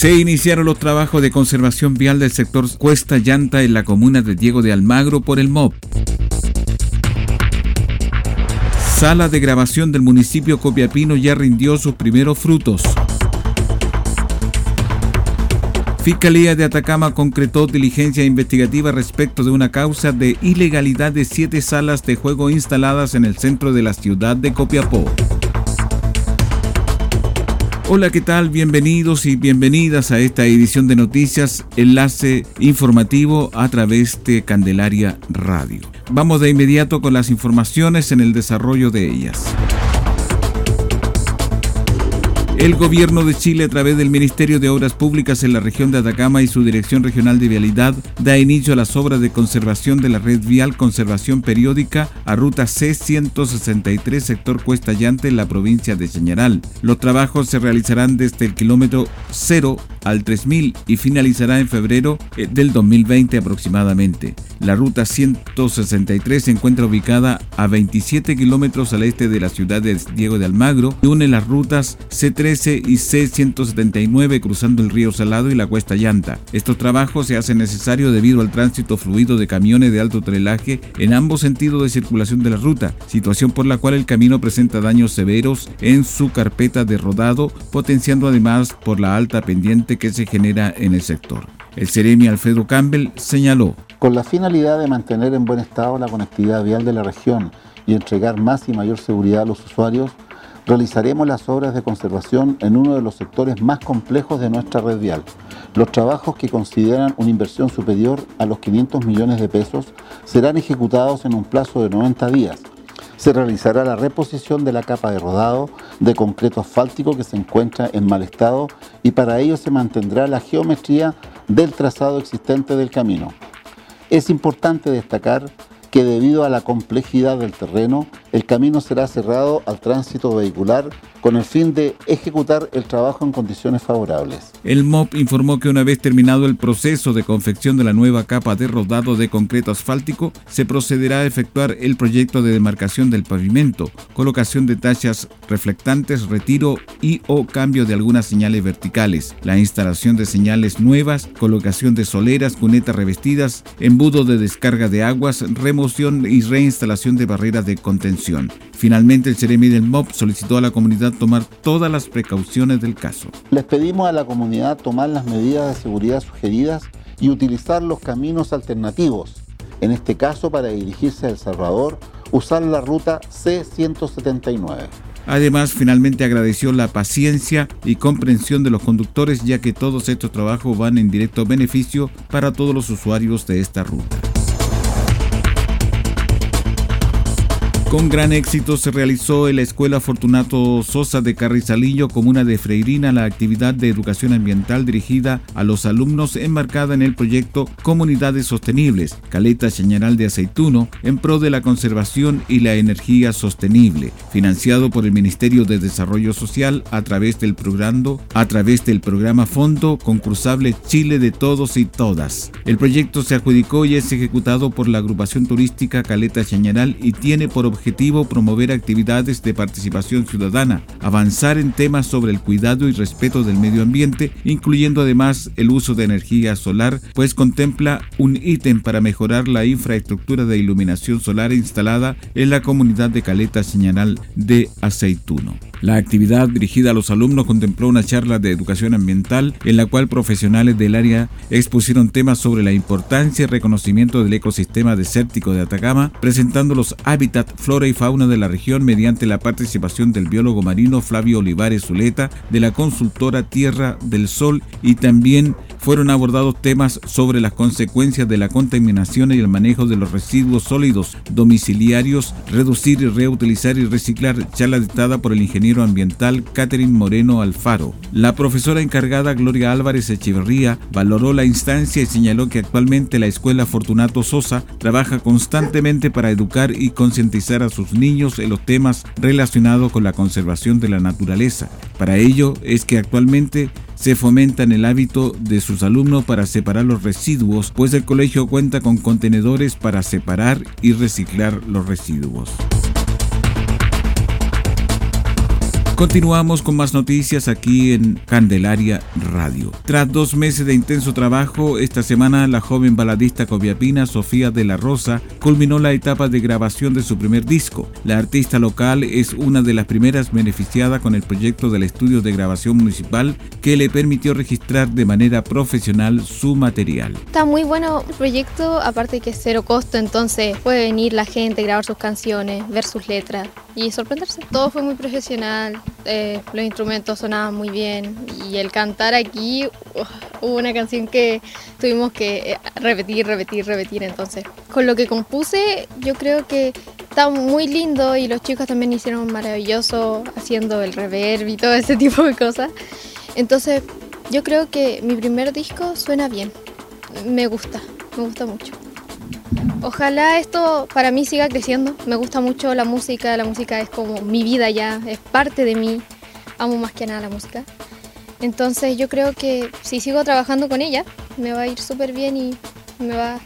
Se iniciaron los trabajos de conservación vial del sector Cuesta Llanta en la comuna de Diego de Almagro por el MOP. Sala de grabación del municipio Copiapino ya rindió sus primeros frutos. Fiscalía de Atacama concretó diligencia investigativa respecto de una causa de ilegalidad de siete salas de juego instaladas en el centro de la ciudad de Copiapó. Hola, ¿qué tal? Bienvenidos y bienvenidas a esta edición de noticias, enlace informativo a través de Candelaria Radio. Vamos de inmediato con las informaciones en el desarrollo de ellas. El gobierno de Chile, a través del Ministerio de Obras Públicas en la región de Atacama y su Dirección Regional de Vialidad, da inicio a las obras de conservación de la red vial Conservación Periódica a ruta C-163, sector Cuesta Llante, en la provincia de Chañaral. Los trabajos se realizarán desde el kilómetro 0 al 3000 y finalizará en febrero eh, del 2020 aproximadamente. La ruta 163 se encuentra ubicada a 27 kilómetros al este de la ciudad de Diego de Almagro y une las rutas C13 y C179 cruzando el río Salado y la Cuesta Llanta. Estos trabajos se hacen necesarios debido al tránsito fluido de camiones de alto trelaje en ambos sentidos de circulación de la ruta, situación por la cual el camino presenta daños severos en su carpeta de rodado, potenciando además por la alta pendiente que se genera en el sector. El Ceremi Alfredo Campbell señaló. Con la finalidad de mantener en buen estado la conectividad vial de la región y entregar más y mayor seguridad a los usuarios, realizaremos las obras de conservación en uno de los sectores más complejos de nuestra red vial. Los trabajos que consideran una inversión superior a los 500 millones de pesos serán ejecutados en un plazo de 90 días, se realizará la reposición de la capa de rodado de concreto asfáltico que se encuentra en mal estado y para ello se mantendrá la geometría del trazado existente del camino. Es importante destacar que debido a la complejidad del terreno, el camino será cerrado al tránsito vehicular con el fin de ejecutar el trabajo en condiciones favorables. El MOP informó que una vez terminado el proceso de confección de la nueva capa de rodado de concreto asfáltico, se procederá a efectuar el proyecto de demarcación del pavimento, colocación de tachas reflectantes, retiro y o cambio de algunas señales verticales, la instalación de señales nuevas, colocación de soleras, cunetas revestidas, embudo de descarga de aguas, remoción y reinstalación de barreras de contención. Finalmente, el Ceremi del MOP solicitó a la comunidad tomar todas las precauciones del caso. Les pedimos a la comunidad tomar las medidas de seguridad sugeridas y utilizar los caminos alternativos. En este caso, para dirigirse a El Salvador, usar la ruta C-179. Además, finalmente agradeció la paciencia y comprensión de los conductores ya que todos estos trabajos van en directo beneficio para todos los usuarios de esta ruta. Con gran éxito se realizó en la Escuela Fortunato Sosa de Carrizalillo, comuna de Freirina, la actividad de educación ambiental dirigida a los alumnos enmarcada en el proyecto Comunidades Sostenibles, Caleta Señaral de Aceituno, en pro de la conservación y la energía sostenible, financiado por el Ministerio de Desarrollo Social a través del programa, a través del programa Fondo Concursable Chile de Todos y Todas. El proyecto se adjudicó y es ejecutado por la agrupación turística Caleta Señaral y tiene por objetivo objetivo promover actividades de participación ciudadana, avanzar en temas sobre el cuidado y respeto del medio ambiente, incluyendo además el uso de energía solar, pues contempla un ítem para mejorar la infraestructura de iluminación solar instalada en la comunidad de Caleta Señal de Aceituno. La actividad dirigida a los alumnos contempló una charla de educación ambiental en la cual profesionales del área expusieron temas sobre la importancia y reconocimiento del ecosistema desértico de Atacama, presentando los hábitats, flora y fauna de la región mediante la participación del biólogo marino Flavio Olivares Zuleta de la consultora Tierra del Sol y también fueron abordados temas sobre las consecuencias de la contaminación y el manejo de los residuos sólidos domiciliarios, reducir reutilizar y reciclar, charla dictada por el ingeniero ambiental Catherine Moreno Alfaro. La profesora encargada Gloria Álvarez Echeverría valoró la instancia y señaló que actualmente la Escuela Fortunato Sosa trabaja constantemente para educar y concientizar a sus niños en los temas relacionados con la conservación de la naturaleza. Para ello es que actualmente se fomenta en el hábito de sus alumnos para separar los residuos, pues el colegio cuenta con contenedores para separar y reciclar los residuos. Continuamos con más noticias aquí en Candelaria Radio. Tras dos meses de intenso trabajo, esta semana la joven baladista coviapina Sofía de la Rosa culminó la etapa de grabación de su primer disco. La artista local es una de las primeras beneficiadas con el proyecto del estudio de grabación municipal que le permitió registrar de manera profesional su material. Está muy bueno el proyecto, aparte que es cero costo, entonces puede venir la gente, grabar sus canciones, ver sus letras y sorprenderse. Todo fue muy profesional, eh, los instrumentos sonaban muy bien y el cantar aquí hubo una canción que tuvimos que eh, repetir, repetir, repetir. Entonces, con lo que compuse, yo creo que está muy lindo y los chicos también hicieron maravilloso haciendo el reverb y todo ese tipo de cosas. Entonces, yo creo que mi primer disco suena bien. Me gusta, me gusta mucho. Ojalá esto para mí siga creciendo. Me gusta mucho la música, la música es como mi vida ya, es parte de mí. Amo más que nada la música. Entonces yo creo que si sigo trabajando con ella, me va a ir súper bien y me va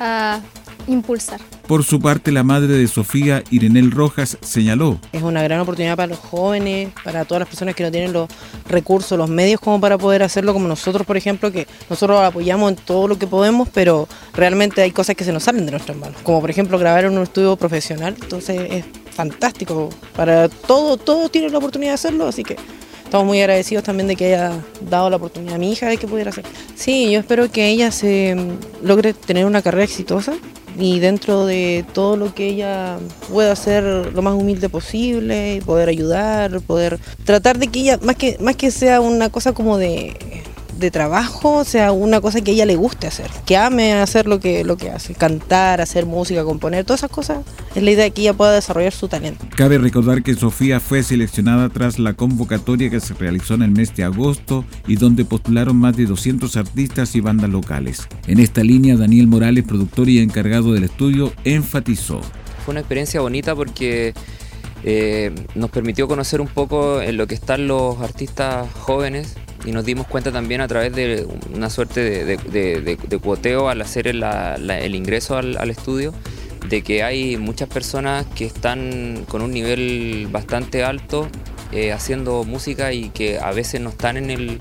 a impulsar. Por su parte, la madre de Sofía, Irenel Rojas, señaló. Es una gran oportunidad para los jóvenes, para todas las personas que no tienen los recursos, los medios como para poder hacerlo, como nosotros, por ejemplo, que nosotros apoyamos en todo lo que podemos, pero realmente hay cosas que se nos salen de nuestras manos, como por ejemplo grabar en un estudio profesional, entonces es fantástico, para todo, todos tienen la oportunidad de hacerlo, así que estamos muy agradecidos también de que haya dado la oportunidad a mi hija de que pudiera hacer. Sí, yo espero que ella se logre tener una carrera exitosa, y dentro de todo lo que ella pueda hacer lo más humilde posible, poder ayudar, poder tratar de que ella, más que, más que sea una cosa como de de trabajo sea una cosa que a ella le guste hacer, que ame hacer lo que, lo que hace, cantar, hacer música, componer, todas esas cosas, es la idea de que ella pueda desarrollar su talento. Cabe recordar que Sofía fue seleccionada tras la convocatoria que se realizó en el mes de agosto y donde postularon más de 200 artistas y bandas locales. En esta línea, Daniel Morales, productor y encargado del estudio, enfatizó. Fue una experiencia bonita porque eh, nos permitió conocer un poco en lo que están los artistas jóvenes y nos dimos cuenta también a través de una suerte de, cuoteo al hacer el, ingreso al, estudio de que hay muchas personas que están con un nivel bastante alto eh, haciendo música y que a veces no están en el,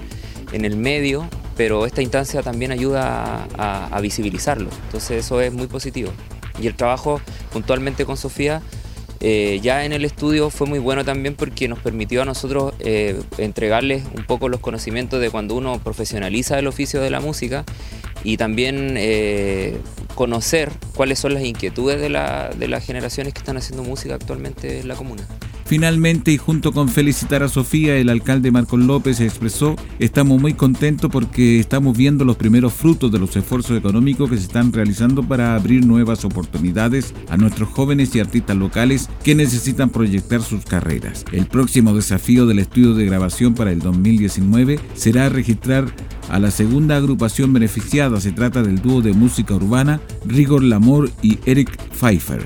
en el medio, pero esta instancia también ayuda a visibilizarlo. Entonces eso es muy positivo. Y el trabajo puntualmente con Sofía eh, ya en el estudio fue muy bueno también porque nos permitió a nosotros eh, entregarles un poco los conocimientos de cuando uno profesionaliza el oficio de la música y también eh, conocer cuáles son las inquietudes de, de las generaciones que están haciendo música actualmente en la comuna. Finalmente, y junto con felicitar a Sofía, el alcalde Marcos López expresó, estamos muy contentos porque estamos viendo los primeros frutos de los esfuerzos económicos que se están realizando para abrir nuevas oportunidades a nuestros jóvenes y artistas locales que necesitan proyectar sus carreras. El próximo desafío del estudio de grabación para el 2019 será registrar a la segunda agrupación beneficiada. Se trata del dúo de música urbana Rigor Lamor y Eric Pfeiffer.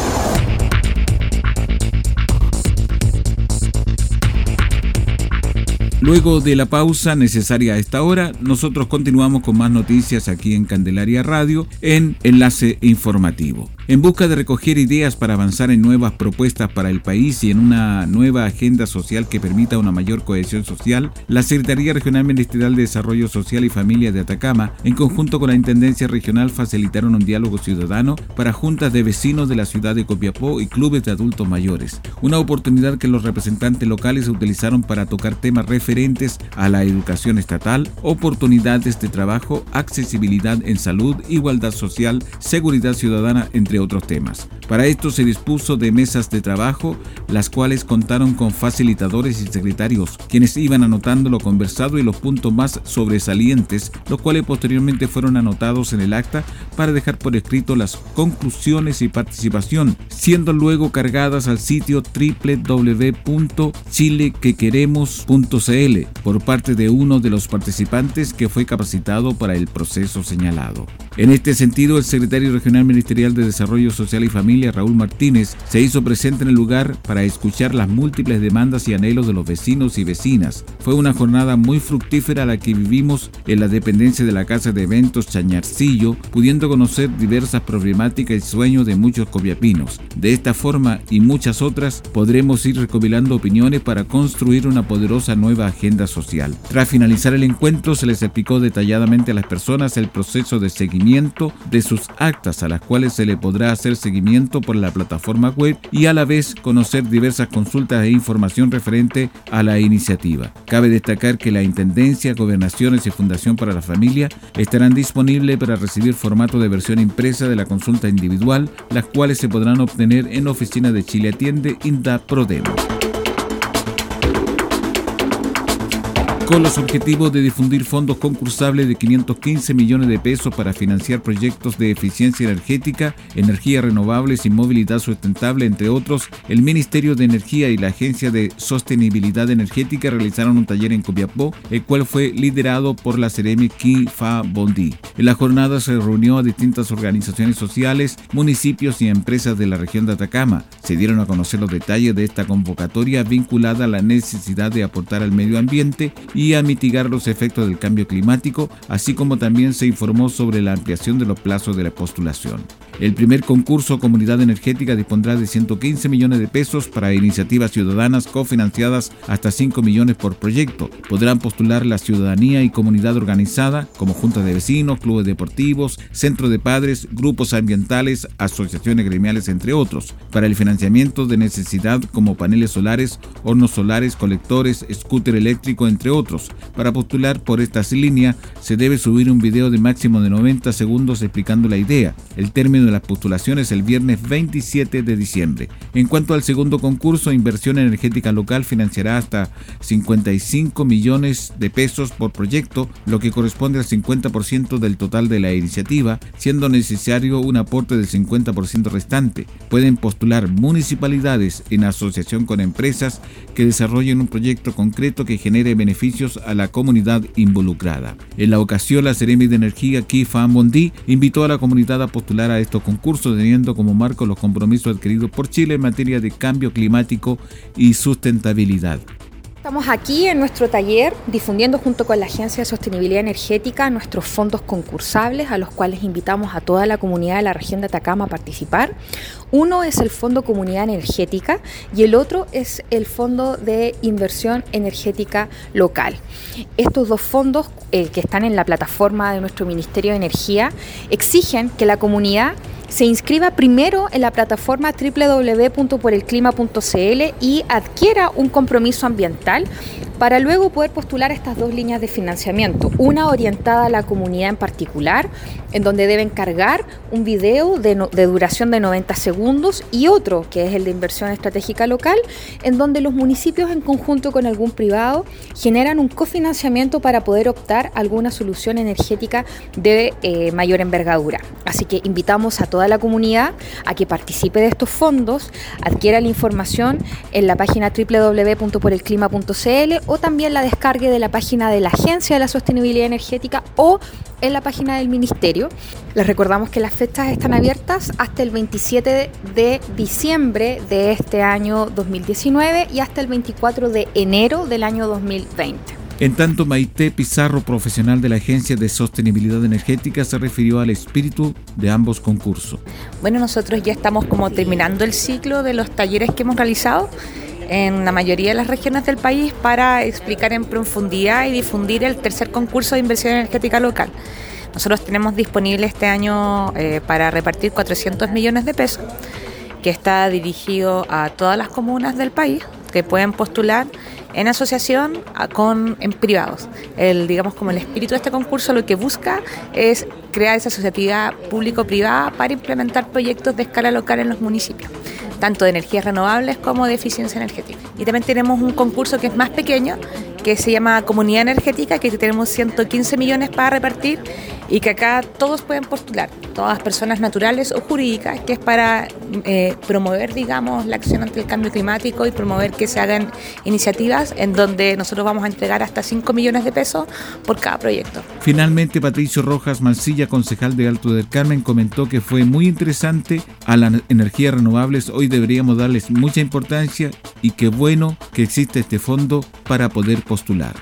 Luego de la pausa necesaria a esta hora, nosotros continuamos con más noticias aquí en Candelaria Radio en Enlace Informativo. En busca de recoger ideas para avanzar en nuevas propuestas para el país y en una nueva agenda social que permita una mayor cohesión social, la Secretaría Regional Ministerial de Desarrollo Social y Familia de Atacama, en conjunto con la Intendencia Regional, facilitaron un diálogo ciudadano para juntas de vecinos de la ciudad de Copiapó y clubes de adultos mayores. Una oportunidad que los representantes locales utilizaron para tocar temas referentes a la educación estatal, oportunidades de trabajo, accesibilidad en salud, igualdad social, seguridad ciudadana, entre otros temas. Para esto se dispuso de mesas de trabajo, las cuales contaron con facilitadores y secretarios, quienes iban anotando lo conversado y los puntos más sobresalientes, los cuales posteriormente fueron anotados en el acta para dejar por escrito las conclusiones y participación, siendo luego cargadas al sitio www.chilequequeremos.cl por parte de uno de los participantes que fue capacitado para el proceso señalado. En este sentido, el secretario regional ministerial de Desarrollo Social y Familia, Raúl Martínez, se hizo presente en el lugar para escuchar las múltiples demandas y anhelos de los vecinos y vecinas. Fue una jornada muy fructífera la que vivimos en la dependencia de la Casa de Eventos Chañarcillo, pudiendo conocer diversas problemáticas y sueños de muchos coviapinos. De esta forma y muchas otras, podremos ir recopilando opiniones para construir una poderosa nueva agenda social. Tras finalizar el encuentro, se les explicó detalladamente a las personas el proceso de seguimiento de sus actas a las cuales se le podrá hacer seguimiento por la plataforma web y a la vez conocer diversas consultas e información referente a la iniciativa. Cabe destacar que la Intendencia, Gobernaciones y Fundación para la Familia estarán disponibles para recibir formato de versión impresa de la consulta individual, las cuales se podrán obtener en la oficina de Chile Atiende Inda. Con los objetivos de difundir fondos concursables de 515 millones de pesos para financiar proyectos de eficiencia energética, energías renovables y movilidad sustentable, entre otros, el Ministerio de Energía y la Agencia de Sostenibilidad Energética realizaron un taller en Copiapó, el cual fue liderado por la Ceremi Kifa Bondi. En la jornada se reunió a distintas organizaciones sociales, municipios y empresas de la región de Atacama. Se dieron a conocer los detalles de esta convocatoria vinculada a la necesidad de aportar al medio ambiente y y a mitigar los efectos del cambio climático, así como también se informó sobre la ampliación de los plazos de la postulación. El primer concurso Comunidad Energética dispondrá de 115 millones de pesos para iniciativas ciudadanas cofinanciadas hasta 5 millones por proyecto. Podrán postular la ciudadanía y comunidad organizada como juntas de vecinos, clubes deportivos, centros de padres, grupos ambientales, asociaciones gremiales, entre otros, para el financiamiento de necesidad como paneles solares, hornos solares, colectores, scooter eléctrico, entre otros. Para postular por esta línea se debe subir un video de máximo de 90 segundos explicando la idea, el término de las postulaciones el viernes 27 de diciembre. En cuanto al segundo concurso, Inversión Energética Local financiará hasta 55 millones de pesos por proyecto, lo que corresponde al 50% del total de la iniciativa, siendo necesario un aporte del 50% restante. Pueden postular municipalidades en asociación con empresas que desarrollen un proyecto concreto que genere beneficios a la comunidad involucrada. En la ocasión, la Seremi de Energía Kifa Bondi invitó a la comunidad a postular a estos concurso teniendo como marco los compromisos adquiridos por Chile en materia de cambio climático y sustentabilidad. Estamos aquí en nuestro taller difundiendo junto con la Agencia de Sostenibilidad Energética nuestros fondos concursables a los cuales invitamos a toda la comunidad de la región de Atacama a participar. Uno es el Fondo Comunidad Energética y el otro es el Fondo de Inversión Energética Local. Estos dos fondos eh, que están en la plataforma de nuestro Ministerio de Energía exigen que la comunidad se inscriba primero en la plataforma www.porelclima.cl y adquiera un compromiso ambiental para luego poder postular estas dos líneas de financiamiento, una orientada a la comunidad en particular, en donde deben cargar un video de, duración de 90 segundos y otro, que es el de inversión estratégica local, en donde los municipios en conjunto con algún privado generan un cofinanciamiento para poder optar a alguna solución energética de eh, mayor envergadura. Así que invitamos a toda la comunidad a que participe de estos fondos, adquiera la información en la página www.porelclima.cl o también la descargue de la página de la Agencia de la Sostenibilidad Energética o en la página del Ministerio. Les recordamos que las fechas están abiertas hasta el 27 de diciembre de este año 2019 y hasta el 24 de enero del año 2020. En tanto, Maite Pizarro, profesional de la Agencia de Sostenibilidad Energética, se refirió al espíritu de ambos concursos. Bueno, nosotros ya estamos como terminando el ciclo de los talleres que hemos realizado en la mayoría de las regiones del país para explicar en profundidad y difundir el tercer concurso de inversión energética local. Nosotros tenemos disponible este año eh, para repartir 400 millones de pesos, que está dirigido a todas las comunas del país que pueden postular en asociación con en privados. El, digamos como el espíritu de este concurso lo que busca es crear esa asociatividad público-privada para implementar proyectos de escala local en los municipios tanto de energías renovables como de eficiencia energética. Y también tenemos un concurso que es más pequeño, que se llama Comunidad Energética, que tenemos 115 millones para repartir y que acá todos pueden postular, todas personas naturales o jurídicas, que es para eh, promover, digamos, la acción ante el cambio climático y promover que se hagan iniciativas en donde nosotros vamos a entregar hasta 5 millones de pesos por cada proyecto. Finalmente, Patricio Rojas Mancilla, concejal de Alto del Carmen, comentó que fue muy interesante a las energías renovables. Hoy deberíamos darles mucha importancia y qué bueno que existe este fondo para poder postular.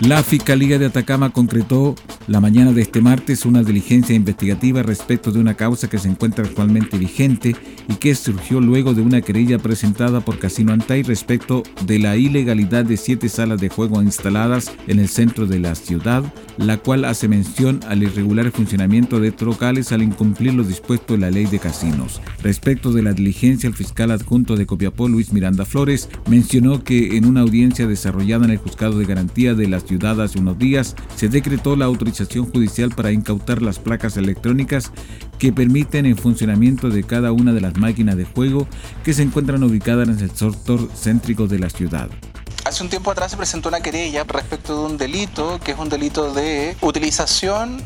La Fiscalía de Atacama concretó la mañana de este martes una diligencia investigativa respecto de una causa que se encuentra actualmente vigente y que surgió luego de una querella presentada por Casino Antay respecto de la ilegalidad de siete salas de juego instaladas en el centro de la ciudad, la cual hace mención al irregular funcionamiento de locales al incumplir lo dispuesto en la ley de casinos. Respecto de la diligencia, el fiscal adjunto de Copiapó, Luis Miranda Flores, mencionó que en una audiencia desarrollada en el Juzgado de Garantía de la ciudad hace unos días, se decretó la autorización judicial para incautar las placas electrónicas que permiten el funcionamiento de cada una de las máquinas de juego que se encuentran ubicadas en el sector céntrico de la ciudad. Hace un tiempo atrás se presentó una querella respecto de un delito, que es un delito de utilización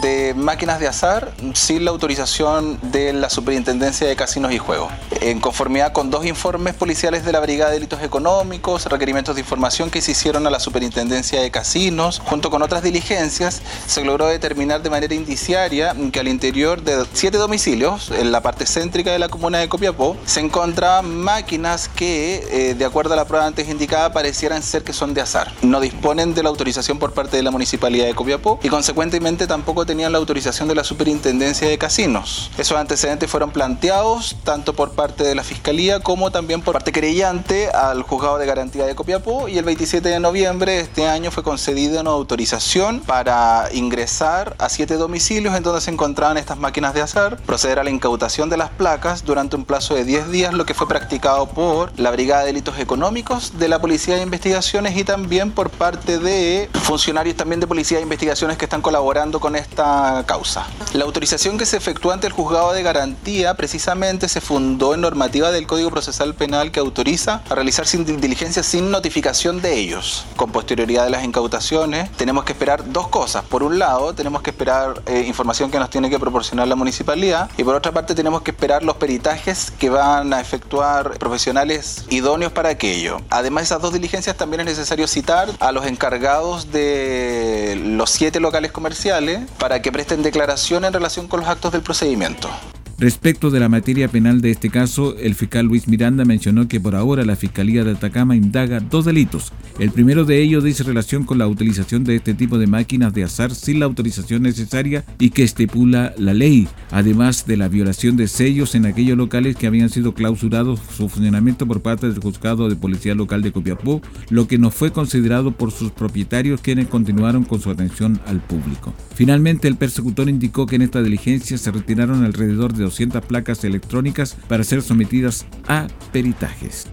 de máquinas de azar sin la autorización de la Superintendencia de Casinos y Juegos. En conformidad con dos informes policiales de la Brigada de Delitos Económicos, requerimientos de información que se hicieron a la Superintendencia de Casinos, junto con otras diligencias, se logró determinar de manera indiciaria que al interior de siete domicilios, en la parte céntrica de la comuna de Copiapó, se encontraban máquinas que, eh, de acuerdo a la prueba antes indicada, parecieran ser que son de azar. No disponen de la autorización por parte de la Municipalidad de Copiapó y consecuentemente tampoco tenían la autorización de la Superintendencia de Casinos. Esos antecedentes fueron planteados tanto por parte de la Fiscalía como también por parte querellante al Juzgado de Garantía de Copiapó y el 27 de noviembre de este año fue concedida una autorización para ingresar a siete domicilios en donde se encontraban estas máquinas de azar, proceder a la incautación de las placas durante un plazo de 10 días, lo que fue practicado por la Brigada de Delitos Económicos de la Policía de Investigaciones y también por parte de funcionarios también de Policía de Investigaciones que están colaborando con esta causa. La autorización que se efectuó ante el juzgado de garantía precisamente se fundó en normativa del Código Procesal Penal que autoriza a realizar diligencias sin notificación de ellos. Con posterioridad de las incautaciones tenemos que esperar dos cosas. Por un lado tenemos que esperar eh, información que nos tiene que proporcionar la municipalidad y por otra parte tenemos que esperar los peritajes que van a efectuar profesionales idóneos para aquello. Además esas dos diligencias también es necesario citar a los encargados de los siete locales comerciales para que presten declaración en relación con los actos del procedimiento. Respecto de la materia penal de este caso, el fiscal Luis Miranda mencionó que por ahora la Fiscalía de Atacama indaga dos delitos. El primero de ellos dice relación con la utilización de este tipo de máquinas de azar sin la autorización necesaria y que estipula la ley, además de la violación de sellos en aquellos locales que habían sido clausurados su funcionamiento por parte del juzgado de policía local de Copiapó, lo que no fue considerado por sus propietarios quienes continuaron con su atención al público. Finalmente, el persecutor indicó que en esta diligencia se retiraron alrededor de 200 placas electrónicas para ser sometidas a peritajes.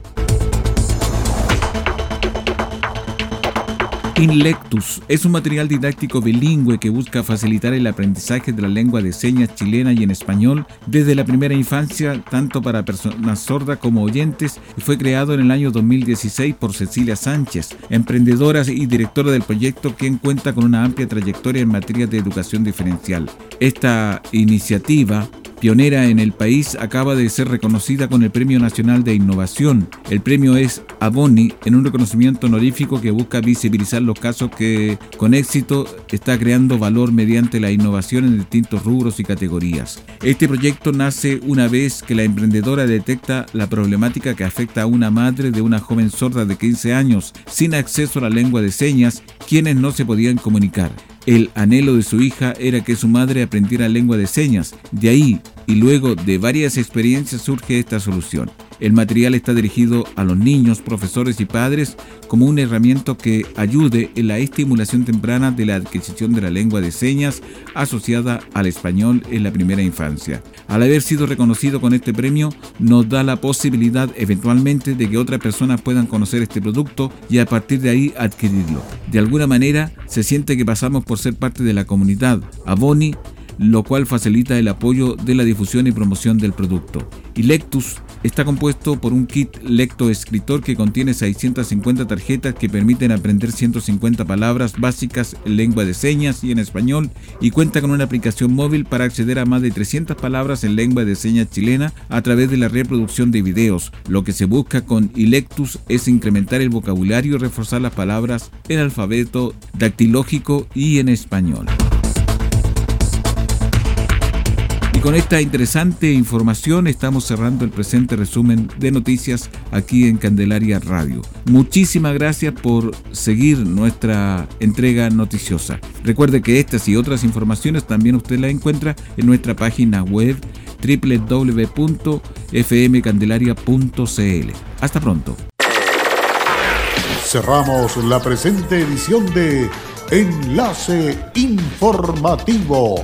Inlectus es un material didáctico bilingüe que busca facilitar el aprendizaje de la lengua de señas chilena y en español desde la primera infancia, tanto para personas sordas como oyentes, y fue creado en el año 2016 por Cecilia Sánchez, emprendedora y directora del proyecto, quien cuenta con una amplia trayectoria en materia de educación diferencial. Esta iniciativa pionera en el país, acaba de ser reconocida con el Premio Nacional de Innovación. El premio es Aboni, en un reconocimiento honorífico que busca visibilizar los casos que con éxito está creando valor mediante la innovación en distintos rubros y categorías. Este proyecto nace una vez que la emprendedora detecta la problemática que afecta a una madre de una joven sorda de 15 años sin acceso a la lengua de señas, quienes no se podían comunicar. El anhelo de su hija era que su madre aprendiera lengua de señas. De ahí, y luego de varias experiencias, surge esta solución. El material está dirigido a los niños, profesores y padres como una herramienta que ayude en la estimulación temprana de la adquisición de la lengua de señas asociada al español en la primera infancia. Al haber sido reconocido con este premio, nos da la posibilidad eventualmente de que otras personas puedan conocer este producto y a partir de ahí adquirirlo. De alguna manera, se siente que pasamos por ser parte de la comunidad. Aboni lo cual facilita el apoyo de la difusión y promoción del producto. Y está compuesto por un kit lectoescritor que contiene 650 tarjetas que permiten aprender 150 palabras básicas en lengua de señas y en español y cuenta con una aplicación móvil para acceder a más de 300 palabras en lengua de señas chilena a través de la reproducción de videos. Lo que se busca con Ilectus es incrementar el vocabulario y reforzar las palabras en alfabeto dactilógico y en español con esta interesante información estamos cerrando el presente resumen de noticias aquí en Candelaria Radio. Muchísimas gracias por seguir nuestra entrega noticiosa. Recuerde que estas y otras informaciones también usted las encuentra en nuestra página web www.fmcandelaria.cl. Hasta pronto. Cerramos la presente edición de Enlace Informativo